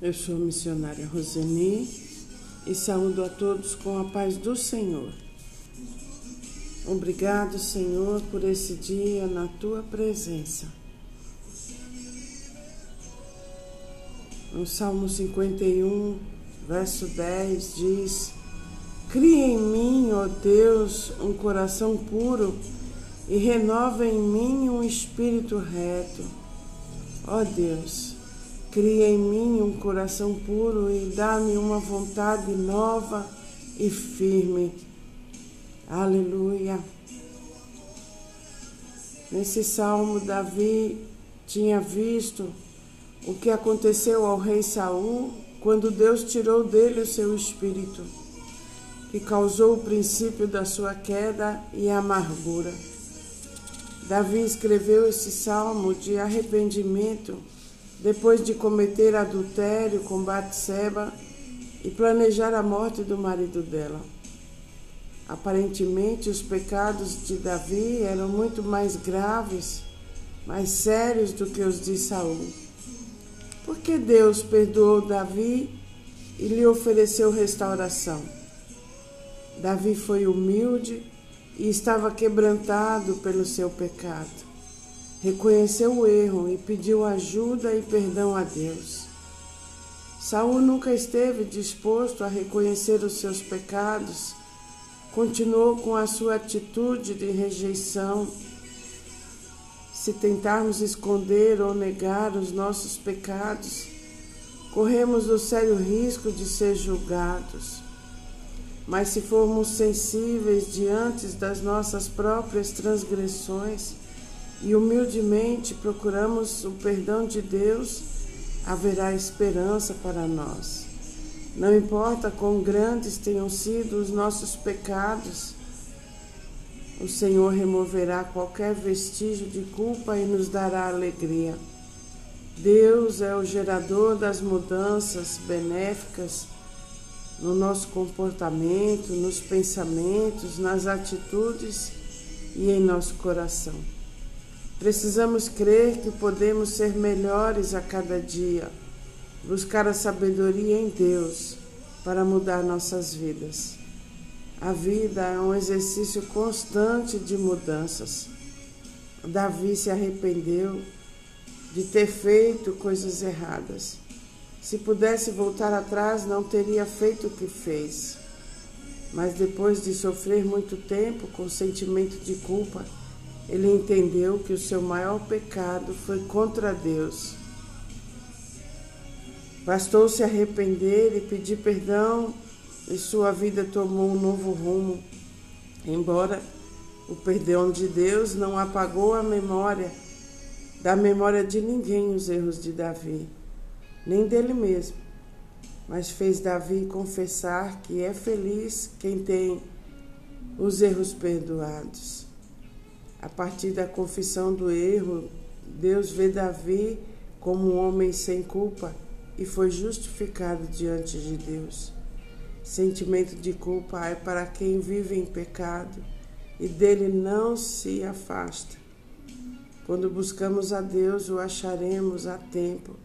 Eu sou a missionária Roseni e saúdo a todos com a paz do Senhor. Obrigado, Senhor, por esse dia na tua presença. No Salmo 51, verso 10 diz: Cria em mim, ó Deus, um coração puro e renova em mim um espírito reto. Ó Deus, Cria em mim um coração puro e dá-me uma vontade nova e firme. Aleluia. Nesse salmo, Davi tinha visto o que aconteceu ao rei Saul quando Deus tirou dele o seu espírito, que causou o princípio da sua queda e amargura. Davi escreveu esse salmo de arrependimento depois de cometer adultério com Batseba e planejar a morte do marido dela. Aparentemente, os pecados de Davi eram muito mais graves, mais sérios do que os de Saul. Por que Deus perdoou Davi e lhe ofereceu restauração? Davi foi humilde e estava quebrantado pelo seu pecado reconheceu o erro e pediu ajuda e perdão a Deus. Saul nunca esteve disposto a reconhecer os seus pecados, continuou com a sua atitude de rejeição. Se tentarmos esconder ou negar os nossos pecados, corremos o sério risco de ser julgados. Mas se formos sensíveis diante das nossas próprias transgressões, e humildemente procuramos o perdão de Deus, haverá esperança para nós. Não importa quão grandes tenham sido os nossos pecados, o Senhor removerá qualquer vestígio de culpa e nos dará alegria. Deus é o gerador das mudanças benéficas no nosso comportamento, nos pensamentos, nas atitudes e em nosso coração. Precisamos crer que podemos ser melhores a cada dia, buscar a sabedoria em Deus para mudar nossas vidas. A vida é um exercício constante de mudanças. Davi se arrependeu de ter feito coisas erradas. Se pudesse voltar atrás, não teria feito o que fez. Mas depois de sofrer muito tempo com sentimento de culpa, ele entendeu que o seu maior pecado foi contra Deus. Bastou se arrepender e pedir perdão e sua vida tomou um novo rumo. Embora o perdão de Deus não apagou a memória, da memória de ninguém os erros de Davi, nem dele mesmo, mas fez Davi confessar que é feliz quem tem os erros perdoados. A partir da confissão do erro, Deus vê Davi como um homem sem culpa e foi justificado diante de Deus. Sentimento de culpa é para quem vive em pecado e dele não se afasta. Quando buscamos a Deus, o acharemos a tempo.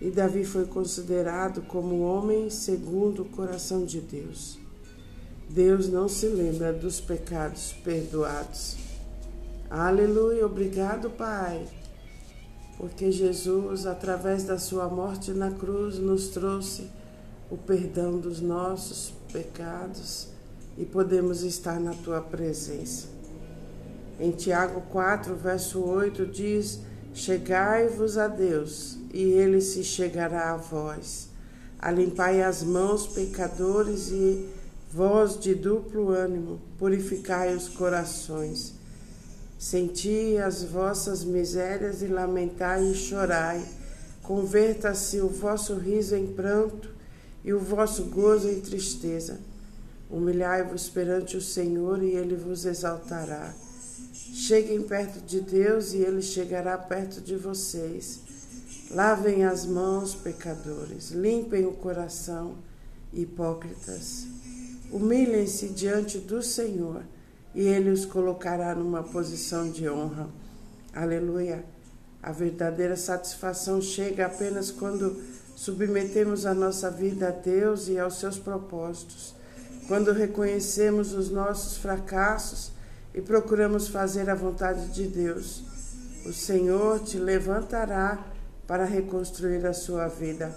E Davi foi considerado como homem segundo o coração de Deus. Deus não se lembra dos pecados perdoados. Aleluia, obrigado, Pai, porque Jesus, através da Sua morte na cruz, nos trouxe o perdão dos nossos pecados e podemos estar na Tua presença. Em Tiago 4, verso 8 diz: Chegai-vos a Deus, e Ele se chegará a vós. Alimpai as mãos, pecadores, e vós de duplo ânimo, purificai os corações. Senti as vossas misérias e lamentai e chorai. Converta-se o vosso riso em pranto e o vosso gozo em tristeza. Humilhai-vos perante o Senhor e ele vos exaltará. Cheguem perto de Deus e ele chegará perto de vocês. Lavem as mãos, pecadores, limpem o coração, hipócritas. Humilhem-se diante do Senhor e ele os colocará numa posição de honra. Aleluia. A verdadeira satisfação chega apenas quando submetemos a nossa vida a Deus e aos seus propósitos. Quando reconhecemos os nossos fracassos e procuramos fazer a vontade de Deus, o Senhor te levantará para reconstruir a sua vida.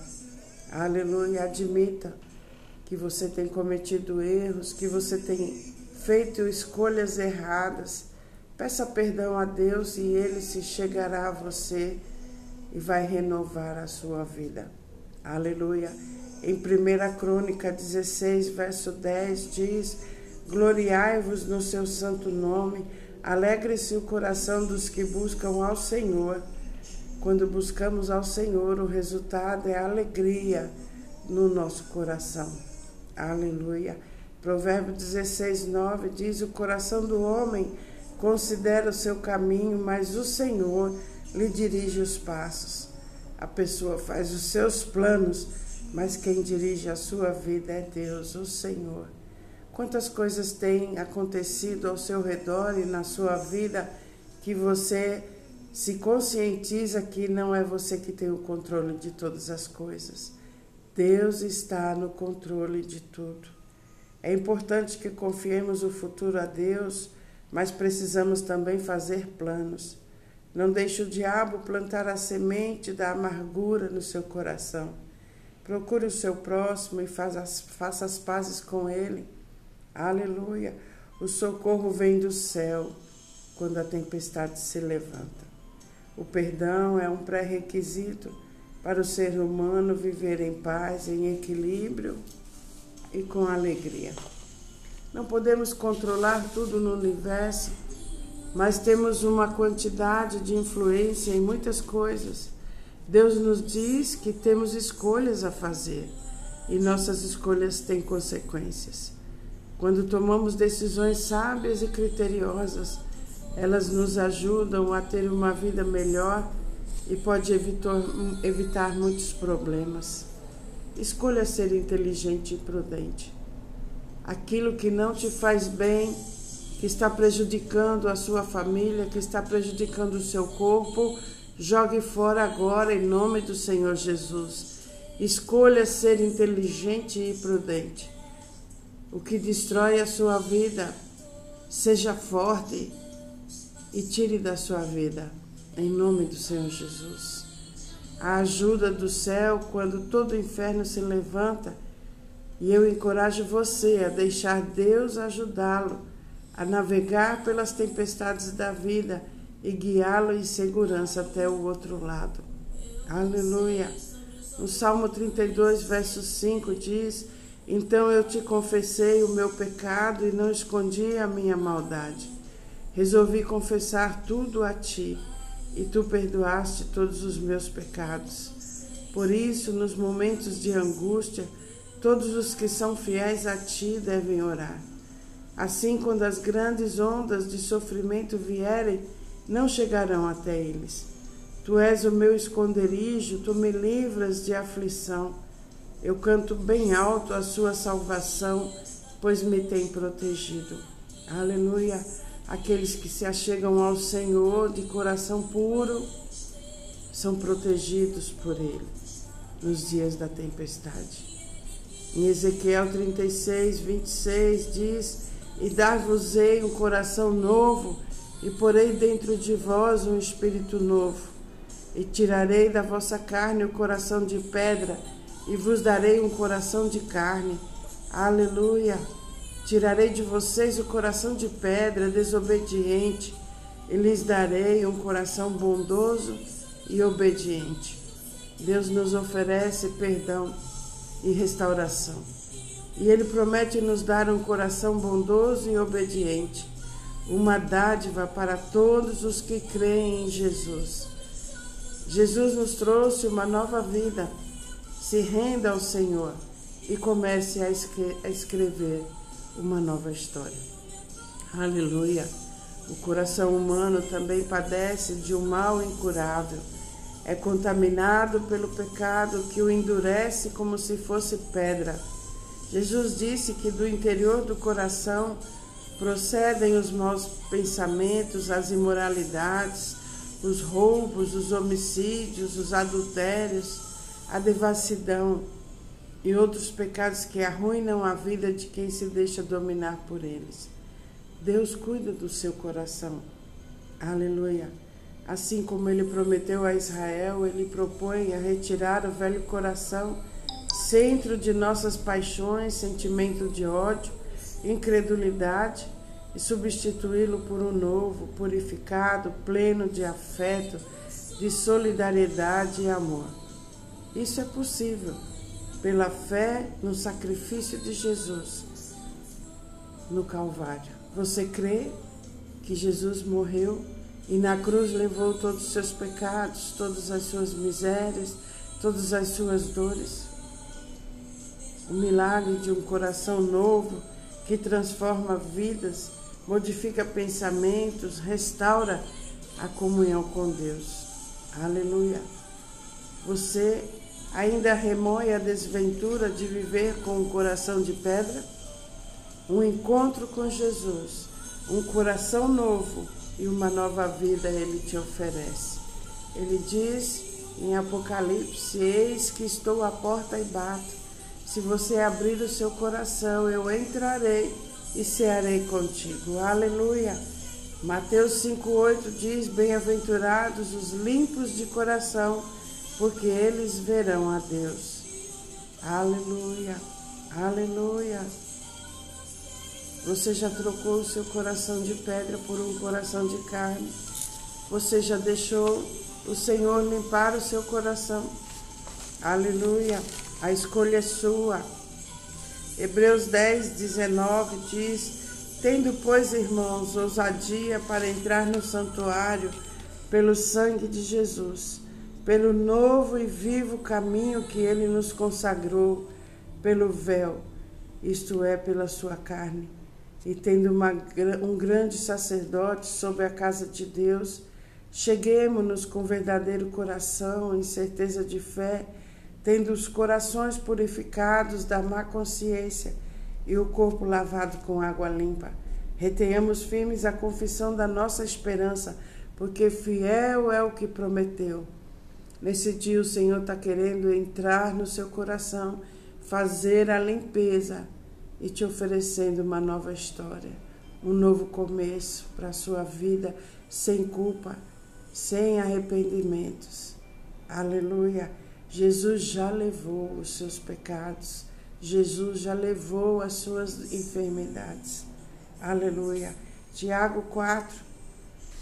Aleluia. Admita que você tem cometido erros, que você tem feito escolhas erradas. Peça perdão a Deus e Ele se chegará a você e vai renovar a sua vida. Aleluia. Em 1 Crônica 16, verso 10 diz: Gloriai-vos no seu santo nome, alegre-se o coração dos que buscam ao Senhor. Quando buscamos ao Senhor, o resultado é alegria no nosso coração. Aleluia. Provérbio 16, 9 diz: O coração do homem considera o seu caminho, mas o Senhor lhe dirige os passos. A pessoa faz os seus planos, mas quem dirige a sua vida é Deus, o Senhor. Quantas coisas têm acontecido ao seu redor e na sua vida que você se conscientiza que não é você que tem o controle de todas as coisas. Deus está no controle de tudo. É importante que confiemos o futuro a Deus, mas precisamos também fazer planos. Não deixe o diabo plantar a semente da amargura no seu coração. Procure o seu próximo e faça as, faça as pazes com ele. Aleluia! O socorro vem do céu quando a tempestade se levanta. O perdão é um pré-requisito para o ser humano viver em paz, em equilíbrio e com alegria. Não podemos controlar tudo no universo, mas temos uma quantidade de influência em muitas coisas. Deus nos diz que temos escolhas a fazer e nossas escolhas têm consequências. Quando tomamos decisões sábias e criteriosas, elas nos ajudam a ter uma vida melhor e pode evitar, evitar muitos problemas. Escolha ser inteligente e prudente. Aquilo que não te faz bem, que está prejudicando a sua família, que está prejudicando o seu corpo, jogue fora agora em nome do Senhor Jesus. Escolha ser inteligente e prudente. O que destrói a sua vida, seja forte e tire da sua vida em nome do Senhor Jesus. A ajuda do céu quando todo o inferno se levanta. E eu encorajo você a deixar Deus ajudá-lo a navegar pelas tempestades da vida e guiá-lo em segurança até o outro lado. Aleluia. No Salmo 32, verso 5 diz: Então eu te confessei o meu pecado e não escondi a minha maldade. Resolvi confessar tudo a ti e tu perdoaste todos os meus pecados. Por isso, nos momentos de angústia, todos os que são fiéis a ti devem orar. Assim, quando as grandes ondas de sofrimento vierem, não chegarão até eles. Tu és o meu esconderijo, tu me livras de aflição. Eu canto bem alto a sua salvação, pois me tem protegido. Aleluia. Aqueles que se achegam ao Senhor de coração puro são protegidos por Ele nos dias da tempestade. Em Ezequiel 36, 26 diz: E dar-vos-ei um coração novo, e porei dentro de vós um espírito novo, e tirarei da vossa carne o coração de pedra, e vos darei um coração de carne. Aleluia! Tirarei de vocês o coração de pedra desobediente e lhes darei um coração bondoso e obediente. Deus nos oferece perdão e restauração. E Ele promete nos dar um coração bondoso e obediente, uma dádiva para todos os que creem em Jesus. Jesus nos trouxe uma nova vida. Se renda ao Senhor e comece a escrever uma nova história. Aleluia! O coração humano também padece de um mal incurável. É contaminado pelo pecado que o endurece como se fosse pedra. Jesus disse que do interior do coração procedem os maus pensamentos, as imoralidades, os roubos, os homicídios, os adultérios, a devassidão e outros pecados que arruinam a vida de quem se deixa dominar por eles. Deus cuida do seu coração. Aleluia. Assim como ele prometeu a Israel, ele propõe a retirar o velho coração, centro de nossas paixões, sentimento de ódio, incredulidade, e substituí-lo por um novo, purificado, pleno de afeto, de solidariedade e amor. Isso é possível pela fé no sacrifício de Jesus no Calvário. Você crê que Jesus morreu e na cruz levou todos os seus pecados, todas as suas misérias, todas as suas dores? O milagre de um coração novo que transforma vidas, modifica pensamentos, restaura a comunhão com Deus. Aleluia. Você ainda remoe a desventura de viver com um coração de pedra? Um encontro com Jesus, um coração novo e uma nova vida ele te oferece. Ele diz em Apocalipse: Eis que estou à porta e bato. Se você abrir o seu coração, eu entrarei e cearei contigo. Aleluia. Mateus 5,8 diz: Bem-aventurados os limpos de coração, porque eles verão a Deus. Aleluia, aleluia. Você já trocou o seu coração de pedra por um coração de carne. Você já deixou o Senhor limpar o seu coração. Aleluia. A escolha é sua. Hebreus 10, 19 diz: Tendo, pois, irmãos, ousadia para entrar no santuário pelo sangue de Jesus pelo novo e vivo caminho que ele nos consagrou, pelo véu, isto é, pela sua carne. E tendo uma, um grande sacerdote sobre a casa de Deus, cheguemos-nos com verdadeiro coração, em certeza de fé, tendo os corações purificados da má consciência e o corpo lavado com água limpa. Retenhamos firmes a confissão da nossa esperança, porque fiel é o que prometeu. Nesse dia o Senhor está querendo entrar no seu coração, fazer a limpeza e te oferecendo uma nova história, um novo começo para a sua vida, sem culpa, sem arrependimentos. Aleluia. Jesus já levou os seus pecados, Jesus já levou as suas enfermidades. Aleluia. Tiago 4,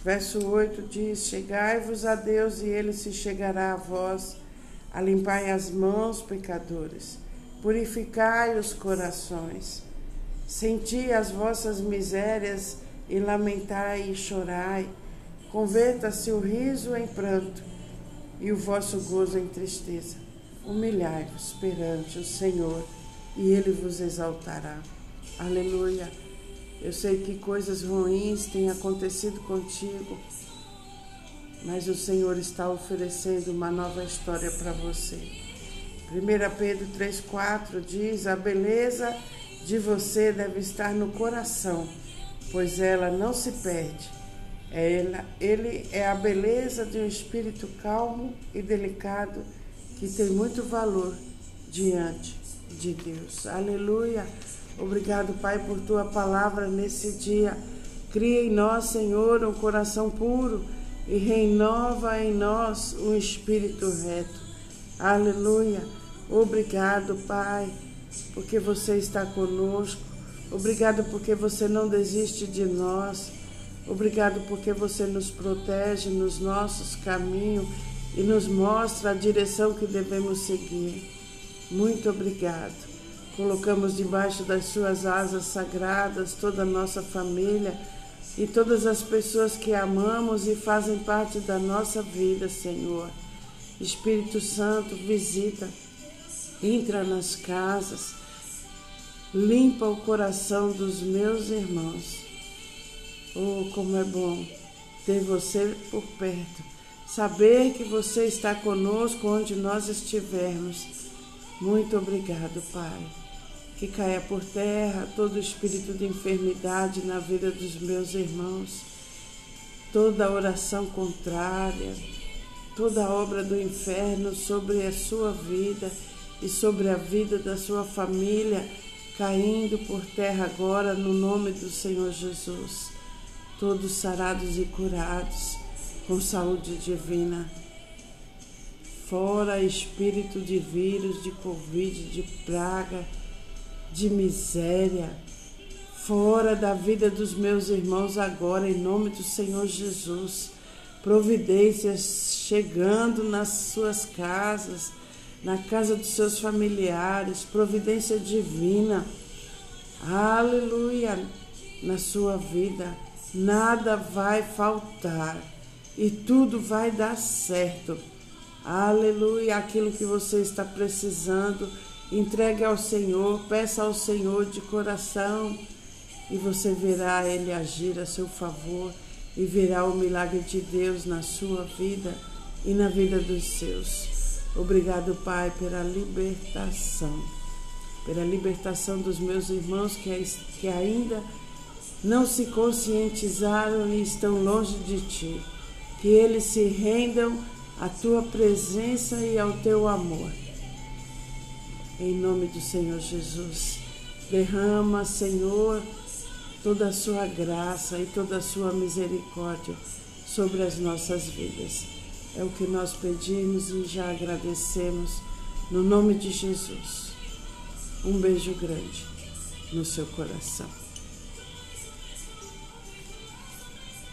Verso 8 diz: Chegai-vos a Deus e ele se chegará a vós. Alimpai as mãos, pecadores. Purificai os corações. Senti as vossas misérias e lamentai e chorai. Converta-se o riso em pranto e o vosso gozo em tristeza. Humilhai-vos perante o Senhor e ele vos exaltará. Aleluia. Eu sei que coisas ruins têm acontecido contigo, mas o Senhor está oferecendo uma nova história para você. 1 Pedro 3,4 diz: A beleza de você deve estar no coração, pois ela não se perde. Ela, ele é a beleza de um espírito calmo e delicado que tem muito valor diante de Deus. Aleluia. Obrigado, Pai, por tua palavra nesse dia. Cria em nós, Senhor, um coração puro e renova em nós um espírito reto. Aleluia. Obrigado, Pai, porque você está conosco. Obrigado porque você não desiste de nós. Obrigado porque você nos protege nos nossos caminhos e nos mostra a direção que devemos seguir. Muito obrigado. Colocamos debaixo das suas asas sagradas toda a nossa família e todas as pessoas que amamos e fazem parte da nossa vida, Senhor. Espírito Santo, visita, entra nas casas, limpa o coração dos meus irmãos. Oh, como é bom ter você por perto, saber que você está conosco onde nós estivermos. Muito obrigado, Pai que caia por terra todo espírito de enfermidade na vida dos meus irmãos, toda oração contrária, toda obra do inferno sobre a sua vida e sobre a vida da sua família, caindo por terra agora no nome do Senhor Jesus. Todos sarados e curados, com saúde divina. Fora espírito de vírus, de Covid, de praga, de miséria. Fora da vida dos meus irmãos agora, em nome do Senhor Jesus providências chegando nas suas casas, na casa dos seus familiares, providência divina. Aleluia! Na sua vida, nada vai faltar e tudo vai dar certo. Aleluia! Aquilo que você está precisando, entregue ao Senhor, peça ao Senhor de coração e você verá Ele agir a seu favor e verá o milagre de Deus na sua vida e na vida dos seus. Obrigado, Pai, pela libertação, pela libertação dos meus irmãos que, que ainda não se conscientizaram e estão longe de Ti. Que eles se rendam à Tua presença e ao Teu amor. Em nome do Senhor Jesus. Derrama, Senhor, toda a sua graça e toda a sua misericórdia sobre as nossas vidas. É o que nós pedimos e já agradecemos no nome de Jesus. Um beijo grande no seu coração.